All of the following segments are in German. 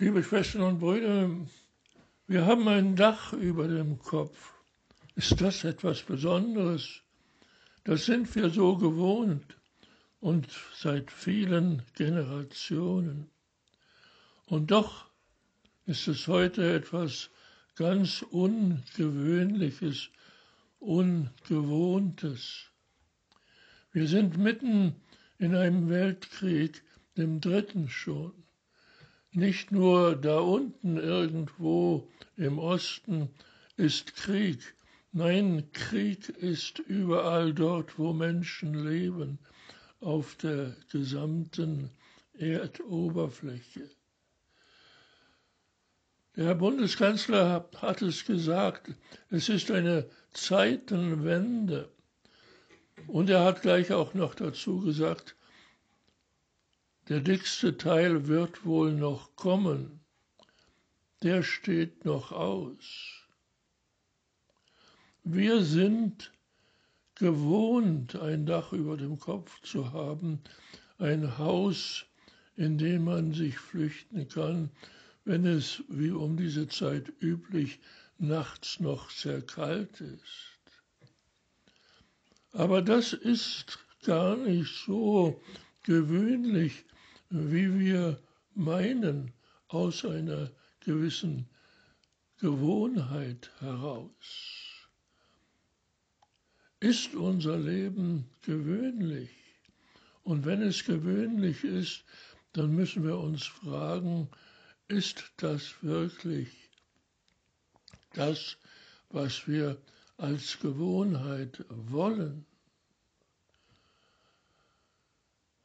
Liebe Schwestern und Brüder, wir haben ein Dach über dem Kopf. Ist das etwas Besonderes? Das sind wir so gewohnt und seit vielen Generationen. Und doch ist es heute etwas ganz Ungewöhnliches, Ungewohntes. Wir sind mitten in einem Weltkrieg, dem dritten schon. Nicht nur da unten irgendwo im Osten ist Krieg, nein, Krieg ist überall dort, wo Menschen leben, auf der gesamten Erdoberfläche. Der Herr Bundeskanzler hat es gesagt, es ist eine Zeitenwende. Und er hat gleich auch noch dazu gesagt, der dickste Teil wird wohl noch kommen. Der steht noch aus. Wir sind gewohnt, ein Dach über dem Kopf zu haben, ein Haus, in dem man sich flüchten kann, wenn es, wie um diese Zeit üblich, nachts noch sehr kalt ist. Aber das ist gar nicht so gewöhnlich wie wir meinen, aus einer gewissen Gewohnheit heraus. Ist unser Leben gewöhnlich? Und wenn es gewöhnlich ist, dann müssen wir uns fragen, ist das wirklich das, was wir als Gewohnheit wollen?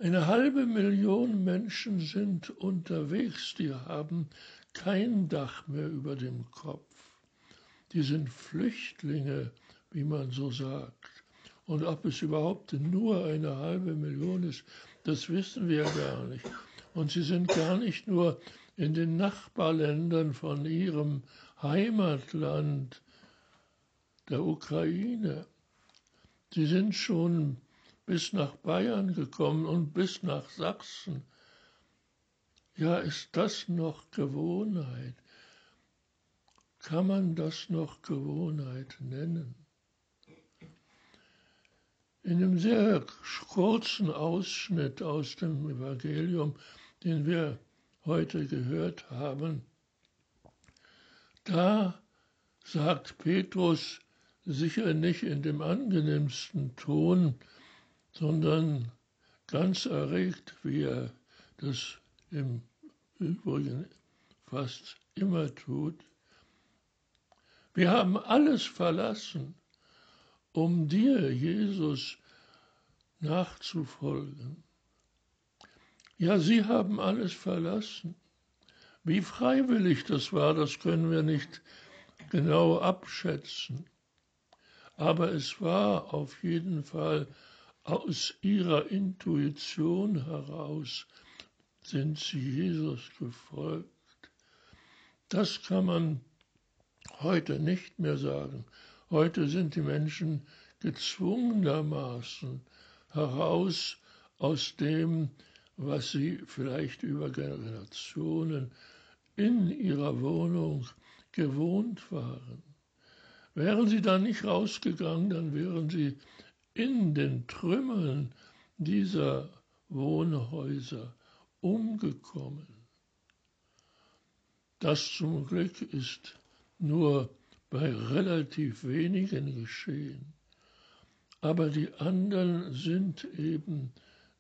Eine halbe Million Menschen sind unterwegs, die haben kein Dach mehr über dem Kopf. Die sind Flüchtlinge, wie man so sagt. Und ob es überhaupt nur eine halbe Million ist, das wissen wir gar nicht. Und sie sind gar nicht nur in den Nachbarländern von ihrem Heimatland, der Ukraine. Sie sind schon bis nach Bayern gekommen und bis nach Sachsen. Ja, ist das noch Gewohnheit? Kann man das noch Gewohnheit nennen? In einem sehr kurzen Ausschnitt aus dem Evangelium, den wir heute gehört haben, da sagt Petrus sicher nicht in dem angenehmsten Ton, sondern ganz erregt, wie er das im Übrigen fast immer tut. Wir haben alles verlassen, um dir, Jesus, nachzufolgen. Ja, sie haben alles verlassen. Wie freiwillig das war, das können wir nicht genau abschätzen. Aber es war auf jeden Fall aus ihrer Intuition heraus sind sie Jesus gefolgt. Das kann man heute nicht mehr sagen. Heute sind die Menschen gezwungenermaßen heraus aus dem, was sie vielleicht über Generationen in ihrer Wohnung gewohnt waren. Wären sie da nicht rausgegangen, dann wären sie in den Trümmern dieser Wohnhäuser umgekommen. Das zum Glück ist nur bei relativ wenigen geschehen. Aber die anderen sind eben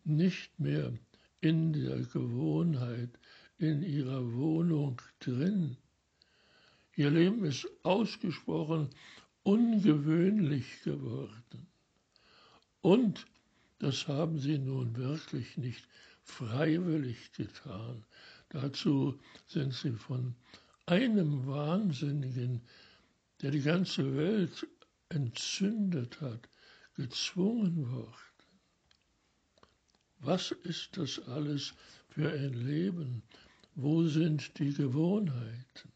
nicht mehr in der Gewohnheit, in ihrer Wohnung drin. Ihr Leben ist ausgesprochen ungewöhnlich geworden. Und das haben sie nun wirklich nicht freiwillig getan. Dazu sind sie von einem Wahnsinnigen, der die ganze Welt entzündet hat, gezwungen worden. Was ist das alles für ein Leben? Wo sind die Gewohnheiten?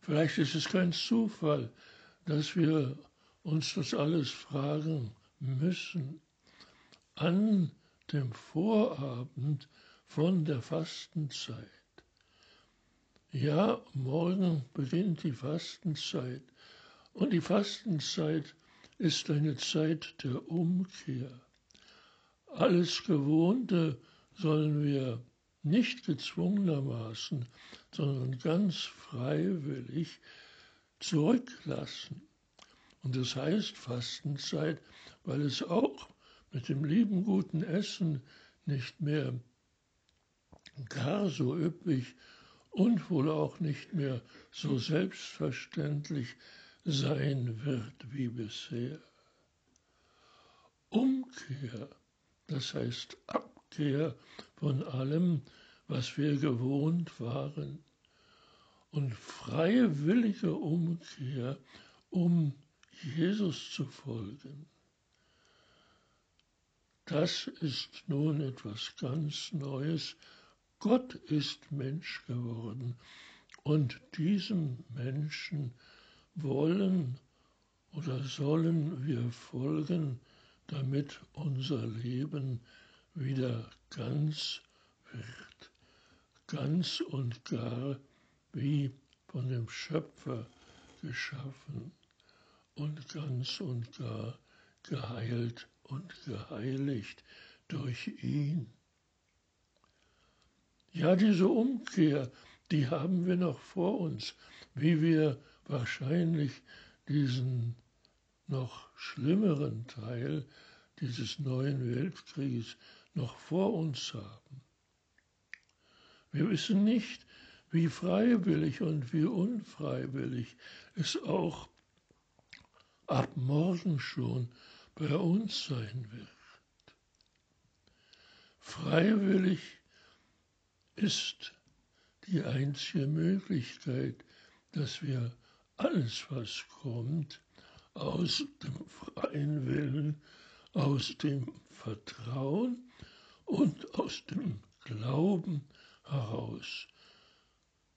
Vielleicht ist es kein Zufall, dass wir uns das alles fragen müssen. An dem Vorabend von der Fastenzeit. Ja, morgen beginnt die Fastenzeit und die Fastenzeit ist eine Zeit der Umkehr. Alles Gewohnte sollen wir nicht gezwungenermaßen, sondern ganz freiwillig zurücklassen. Und das heißt Fastenzeit, weil es auch mit dem lieben guten Essen nicht mehr gar so üppig und wohl auch nicht mehr so selbstverständlich sein wird wie bisher. Umkehr, das heißt Abkehr von allem, was wir gewohnt waren, und freie willige Umkehr, um Jesus zu folgen. Das ist nun etwas ganz Neues. Gott ist Mensch geworden und diesem Menschen wollen oder sollen wir folgen, damit unser Leben wieder ganz wird, ganz und gar wie von dem Schöpfer geschaffen und ganz und gar geheilt und geheiligt durch ihn. Ja, diese Umkehr, die haben wir noch vor uns, wie wir wahrscheinlich diesen noch schlimmeren Teil dieses neuen Weltkrieges noch vor uns haben. Wir wissen nicht, wie freiwillig und wie unfreiwillig es auch ab morgen schon bei uns sein wird. Freiwillig ist die einzige Möglichkeit, dass wir alles, was kommt, aus dem freien Willen, aus dem Vertrauen und aus dem Glauben heraus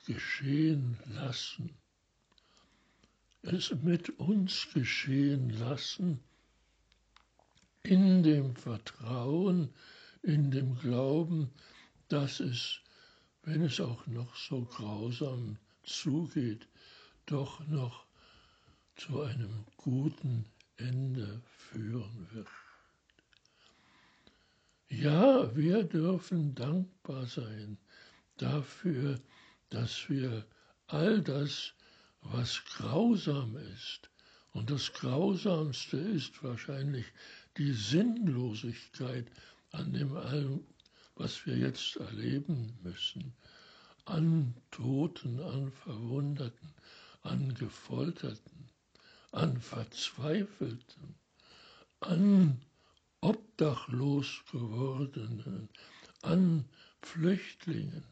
geschehen lassen. Es mit uns geschehen lassen, in dem Vertrauen, in dem Glauben, dass es, wenn es auch noch so grausam zugeht, doch noch zu einem guten Ende führen wird. Ja, wir dürfen dankbar sein dafür, dass wir all das, was grausam ist, und das Grausamste ist wahrscheinlich die Sinnlosigkeit an dem allem, was wir jetzt erleben müssen, an Toten, an Verwundeten, an Gefolterten, an Verzweifelten, an obdachlos gewordenen, an Flüchtlingen,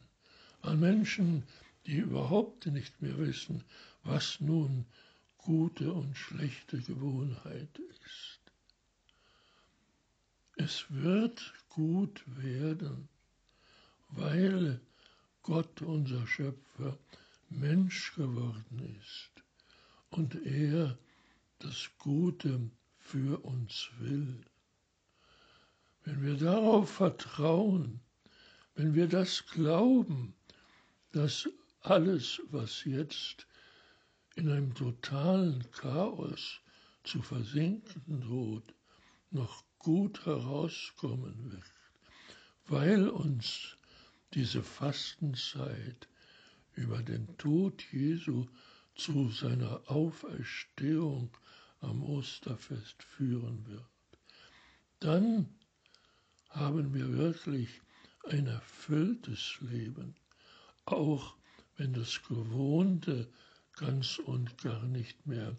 an Menschen, die überhaupt nicht mehr wissen, was nun gute und schlechte Gewohnheit ist. Es wird gut werden, weil Gott, unser Schöpfer, Mensch geworden ist und er das Gute für uns will. Wenn wir darauf vertrauen, wenn wir das glauben, dass alles, was jetzt in einem totalen Chaos zu versinken droht, noch gut herauskommen wird, weil uns diese Fastenzeit über den Tod Jesu zu seiner Auferstehung am Osterfest führen wird. Dann haben wir wirklich ein erfülltes Leben, auch wenn das Gewohnte ganz und gar nicht mehr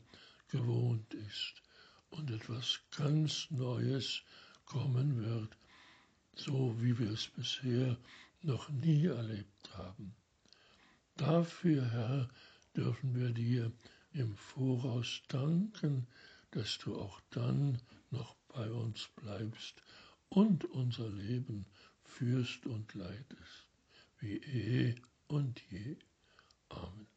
gewohnt ist und etwas ganz Neues kommen wird, so wie wir es bisher noch nie erlebt haben. Dafür, Herr, dürfen wir dir im Voraus danken, dass du auch dann noch bei uns bleibst und unser Leben führst und leitest, wie eh und je. Amen.